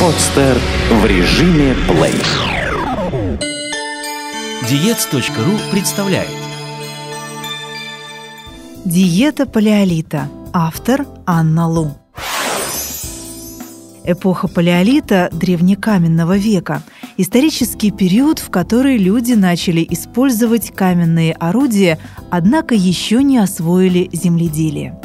Подстер в режиме плей. Диец.ру представляет Диета палеолита. Автор Анна Лу. Эпоха палеолита – древнекаменного века – исторический период, в который люди начали использовать каменные орудия, однако еще не освоили земледелие.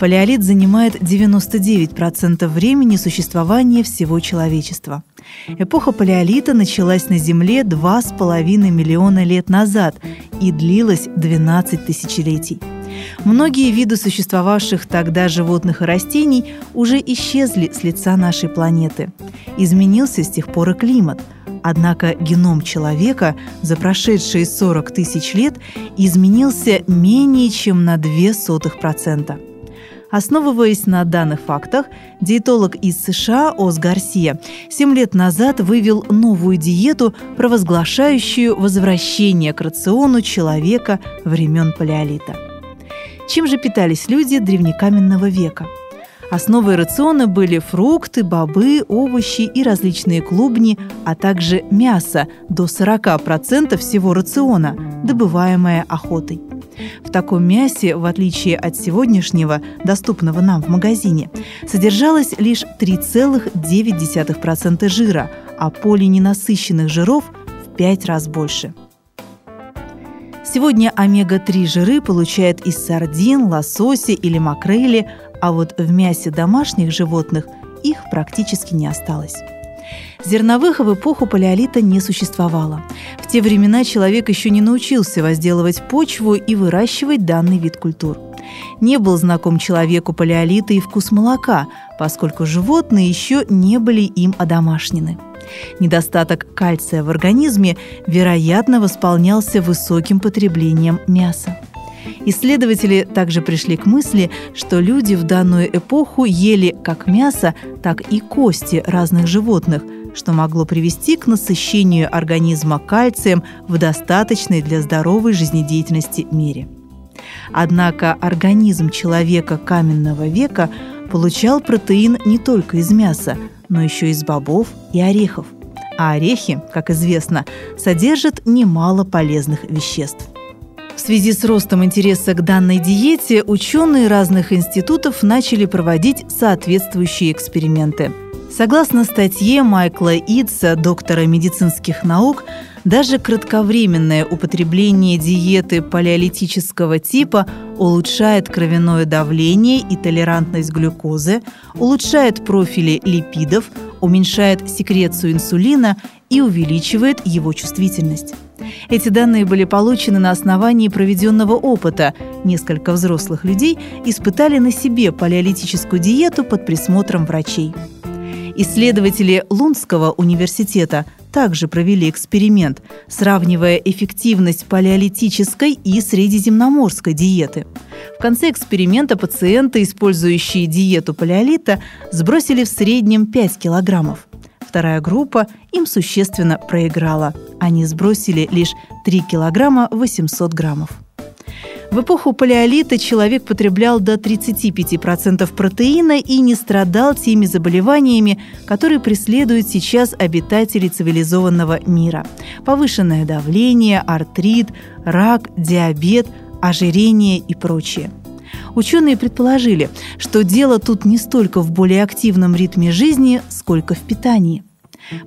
Палеолит занимает 99% времени существования всего человечества. Эпоха палеолита началась на Земле 2,5 миллиона лет назад и длилась 12 тысячелетий. Многие виды существовавших тогда животных и растений уже исчезли с лица нашей планеты. Изменился с тех пор и климат. Однако геном человека за прошедшие 40 тысяч лет изменился менее чем на 0,02%. Основываясь на данных фактах, диетолог из США Оз Гарсия 7 лет назад вывел новую диету, провозглашающую возвращение к рациону человека времен Палеолита. Чем же питались люди древнекаменного века? Основой рациона были фрукты, бобы, овощи и различные клубни, а также мясо до 40% всего рациона, добываемое охотой. В таком мясе, в отличие от сегодняшнего, доступного нам в магазине, содержалось лишь 3,9% жира, а полиненасыщенных жиров в 5 раз больше. Сегодня омега-3 жиры получают из сардин, лосося или макрели, а вот в мясе домашних животных их практически не осталось. Зерновых в эпоху палеолита не существовало. В те времена человек еще не научился возделывать почву и выращивать данный вид культур. Не был знаком человеку палеолита и вкус молока, поскольку животные еще не были им одомашнены. Недостаток кальция в организме, вероятно, восполнялся высоким потреблением мяса. Исследователи также пришли к мысли, что люди в данную эпоху ели как мясо, так и кости разных животных, что могло привести к насыщению организма кальцием в достаточной для здоровой жизнедеятельности мере. Однако организм человека каменного века получал протеин не только из мяса, но еще из бобов и орехов. А орехи, как известно, содержат немало полезных веществ. В связи с ростом интереса к данной диете ученые разных институтов начали проводить соответствующие эксперименты. Согласно статье Майкла Итса, доктора медицинских наук, даже кратковременное употребление диеты палеолитического типа улучшает кровяное давление и толерантность глюкозы, улучшает профили липидов, уменьшает секрецию инсулина и увеличивает его чувствительность. Эти данные были получены на основании проведенного опыта. Несколько взрослых людей испытали на себе палеолитическую диету под присмотром врачей. Исследователи Лунского университета также провели эксперимент, сравнивая эффективность палеолитической и средиземноморской диеты. В конце эксперимента пациенты, использующие диету палеолита, сбросили в среднем 5 килограммов. Вторая группа им существенно проиграла. Они сбросили лишь 3 килограмма 800 граммов. В эпоху палеолита человек потреблял до 35% протеина и не страдал теми заболеваниями, которые преследуют сейчас обитатели цивилизованного мира. Повышенное давление, артрит, рак, диабет, ожирение и прочее. Ученые предположили, что дело тут не столько в более активном ритме жизни, сколько в питании –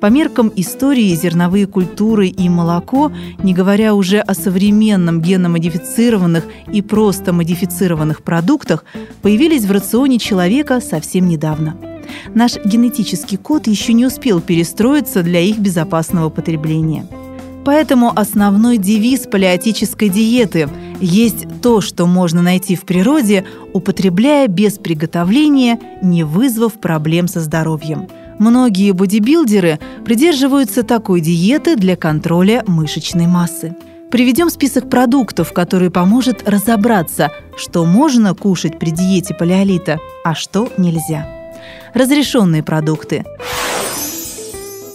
по меркам истории зерновые культуры и молоко, не говоря уже о современном геномодифицированных и просто модифицированных продуктах, появились в рационе человека совсем недавно. Наш генетический код еще не успел перестроиться для их безопасного потребления. Поэтому основной девиз палеотической диеты есть то, что можно найти в природе, употребляя без приготовления, не вызвав проблем со здоровьем – Многие бодибилдеры придерживаются такой диеты для контроля мышечной массы. Приведем список продуктов, который поможет разобраться, что можно кушать при диете палеолита, а что нельзя. Разрешенные продукты.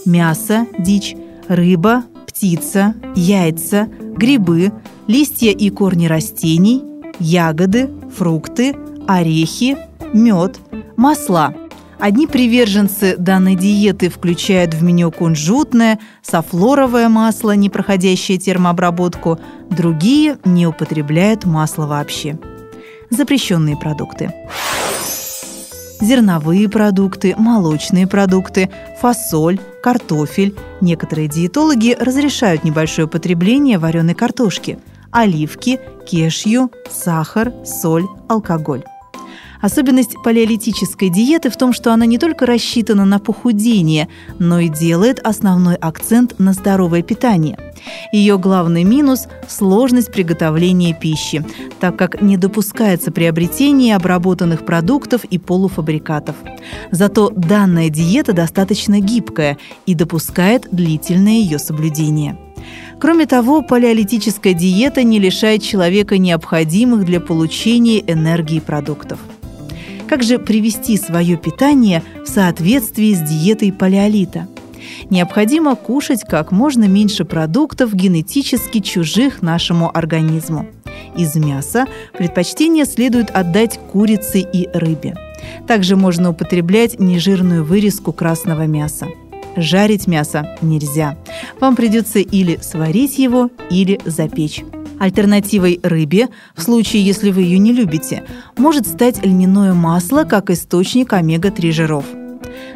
Мясо, дичь, рыба, птица, яйца, грибы, листья и корни растений, ягоды, фрукты, орехи, мед, масла – Одни приверженцы данной диеты включают в меню кунжутное, софлоровое масло, не проходящее термообработку, другие не употребляют масло вообще. Запрещенные продукты. Зерновые продукты, молочные продукты, фасоль, картофель. Некоторые диетологи разрешают небольшое потребление вареной картошки, оливки, кешью, сахар, соль, алкоголь. Особенность палеолитической диеты в том, что она не только рассчитана на похудение, но и делает основной акцент на здоровое питание. Ее главный минус – сложность приготовления пищи, так как не допускается приобретение обработанных продуктов и полуфабрикатов. Зато данная диета достаточно гибкая и допускает длительное ее соблюдение. Кроме того, палеолитическая диета не лишает человека необходимых для получения энергии продуктов – как же привести свое питание в соответствии с диетой палеолита? Необходимо кушать как можно меньше продуктов генетически чужих нашему организму. Из мяса предпочтение следует отдать курице и рыбе. Также можно употреблять нежирную вырезку красного мяса. Жарить мясо нельзя. Вам придется или сварить его, или запечь. Альтернативой рыбе, в случае, если вы ее не любите, может стать льняное масло как источник омега-3 жиров.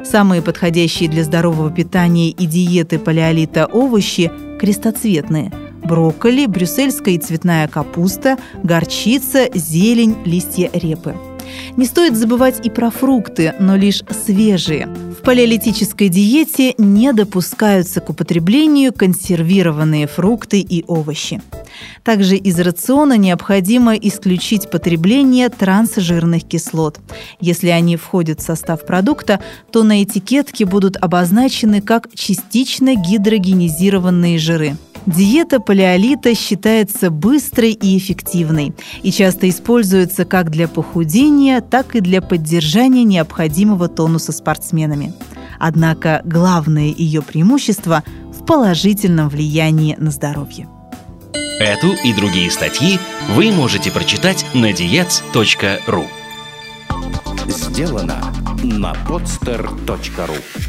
Самые подходящие для здорового питания и диеты палеолита овощи – крестоцветные – брокколи, брюссельская и цветная капуста, горчица, зелень, листья репы. Не стоит забывать и про фрукты, но лишь свежие. В палеолитической диете не допускаются к употреблению консервированные фрукты и овощи. Также из рациона необходимо исключить потребление трансжирных кислот. Если они входят в состав продукта, то на этикетке будут обозначены как частично гидрогенизированные жиры. Диета палеолита считается быстрой и эффективной и часто используется как для похудения, так и для поддержания необходимого тонуса спортсменами. Однако главное ее преимущество в положительном влиянии на здоровье. Эту и другие статьи вы можете прочитать на diets.ru Сделано на podster.ru